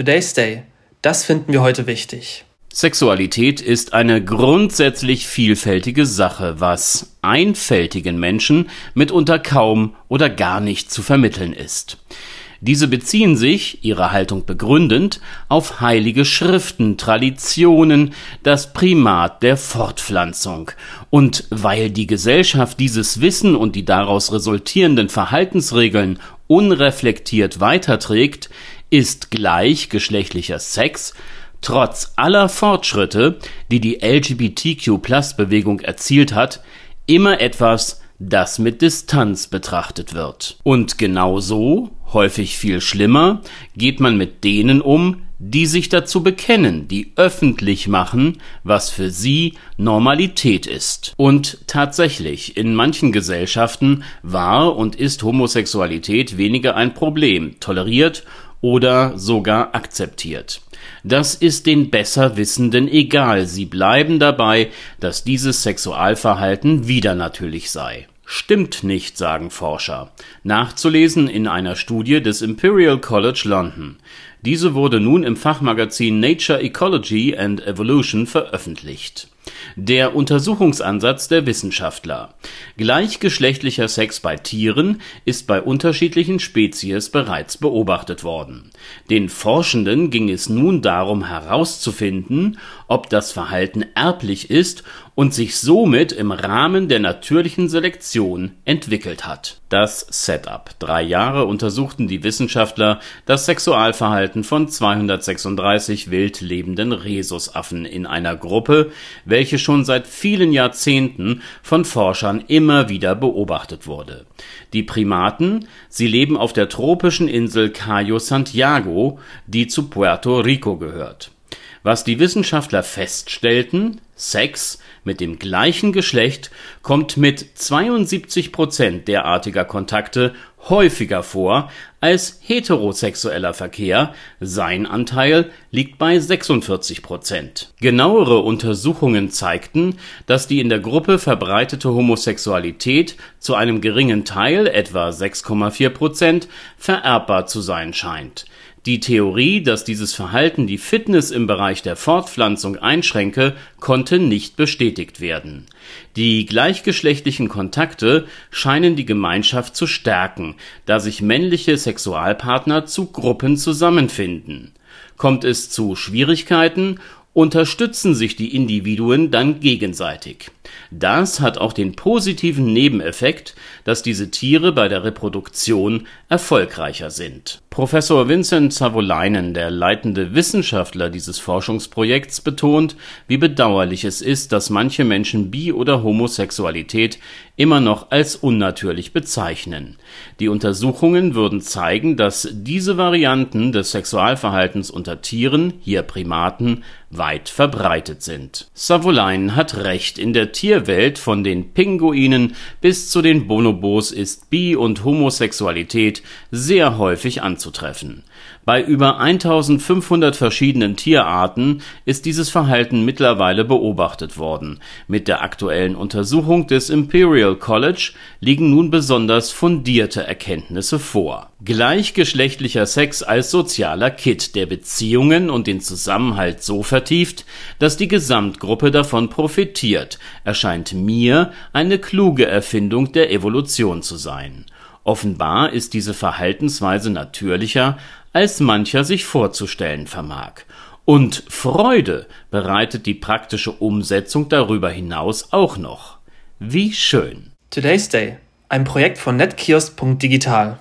Today's Day. Das finden wir heute wichtig. Sexualität ist eine grundsätzlich vielfältige Sache, was einfältigen Menschen mitunter kaum oder gar nicht zu vermitteln ist. Diese beziehen sich, ihre Haltung begründend, auf heilige Schriften, Traditionen, das Primat der Fortpflanzung. Und weil die Gesellschaft dieses Wissen und die daraus resultierenden Verhaltensregeln unreflektiert weiterträgt, ist gleichgeschlechtlicher Sex trotz aller Fortschritte, die die LGBTQ-Plus-Bewegung erzielt hat, immer etwas, das mit Distanz betrachtet wird. Und genau so, häufig viel schlimmer, geht man mit denen um, die sich dazu bekennen, die öffentlich machen, was für sie Normalität ist. Und tatsächlich, in manchen Gesellschaften war und ist Homosexualität weniger ein Problem, toleriert oder sogar akzeptiert. Das ist den Besserwissenden egal, sie bleiben dabei, dass dieses Sexualverhalten wieder natürlich sei. Stimmt nicht, sagen Forscher. Nachzulesen in einer Studie des Imperial College London. Diese wurde nun im Fachmagazin Nature Ecology and Evolution veröffentlicht. Der Untersuchungsansatz der Wissenschaftler. Gleichgeschlechtlicher Sex bei Tieren ist bei unterschiedlichen Spezies bereits beobachtet worden. Den Forschenden ging es nun darum herauszufinden, ob das Verhalten erblich ist und sich somit im Rahmen der natürlichen Selektion entwickelt hat. Das Setup. Drei Jahre untersuchten die Wissenschaftler das Sexualverhalten von 236 wild lebenden Rhesusaffen in einer Gruppe, welche schon seit vielen Jahrzehnten von Forschern immer wieder beobachtet wurde. Die Primaten, sie leben auf der tropischen Insel Cayo Santiago, die zu Puerto Rico gehört. Was die Wissenschaftler feststellten, Sex mit dem gleichen Geschlecht kommt mit 72 Prozent derartiger Kontakte häufiger vor als heterosexueller Verkehr, sein Anteil liegt bei 46 Prozent. Genauere Untersuchungen zeigten, dass die in der Gruppe verbreitete Homosexualität zu einem geringen Teil, etwa 6,4 Prozent, vererbbar zu sein scheint die Theorie, dass dieses Verhalten die Fitness im Bereich der Fortpflanzung einschränke, konnte nicht bestätigt werden. Die gleichgeschlechtlichen Kontakte scheinen die Gemeinschaft zu stärken, da sich männliche Sexualpartner zu Gruppen zusammenfinden. Kommt es zu Schwierigkeiten unterstützen sich die Individuen dann gegenseitig. Das hat auch den positiven Nebeneffekt, dass diese Tiere bei der Reproduktion erfolgreicher sind. Professor Vincent Savolainen, der leitende Wissenschaftler dieses Forschungsprojekts, betont, wie bedauerlich es ist, dass manche Menschen Bi- oder Homosexualität immer noch als unnatürlich bezeichnen. Die Untersuchungen würden zeigen, dass diese Varianten des Sexualverhaltens unter Tieren, hier Primaten, weit verbreitet sind. Savolainen hat recht, in der Tierwelt von den Pinguinen bis zu den Bonobos ist Bi- und Homosexualität sehr häufig anzutreffen. Bei über 1500 verschiedenen Tierarten ist dieses Verhalten mittlerweile beobachtet worden. Mit der aktuellen Untersuchung des Imperial College liegen nun besonders fundierte Erkenntnisse vor. Gleichgeschlechtlicher Sex als sozialer Kit, der Beziehungen und den Zusammenhalt so vertieft, dass die Gesamtgruppe davon profitiert, erscheint mir eine kluge Erfindung der Evolution zu sein. Offenbar ist diese Verhaltensweise natürlicher, als mancher sich vorzustellen vermag. Und Freude bereitet die praktische Umsetzung darüber hinaus auch noch. Wie schön. Today's Day, ein Projekt von netkiosk.digital.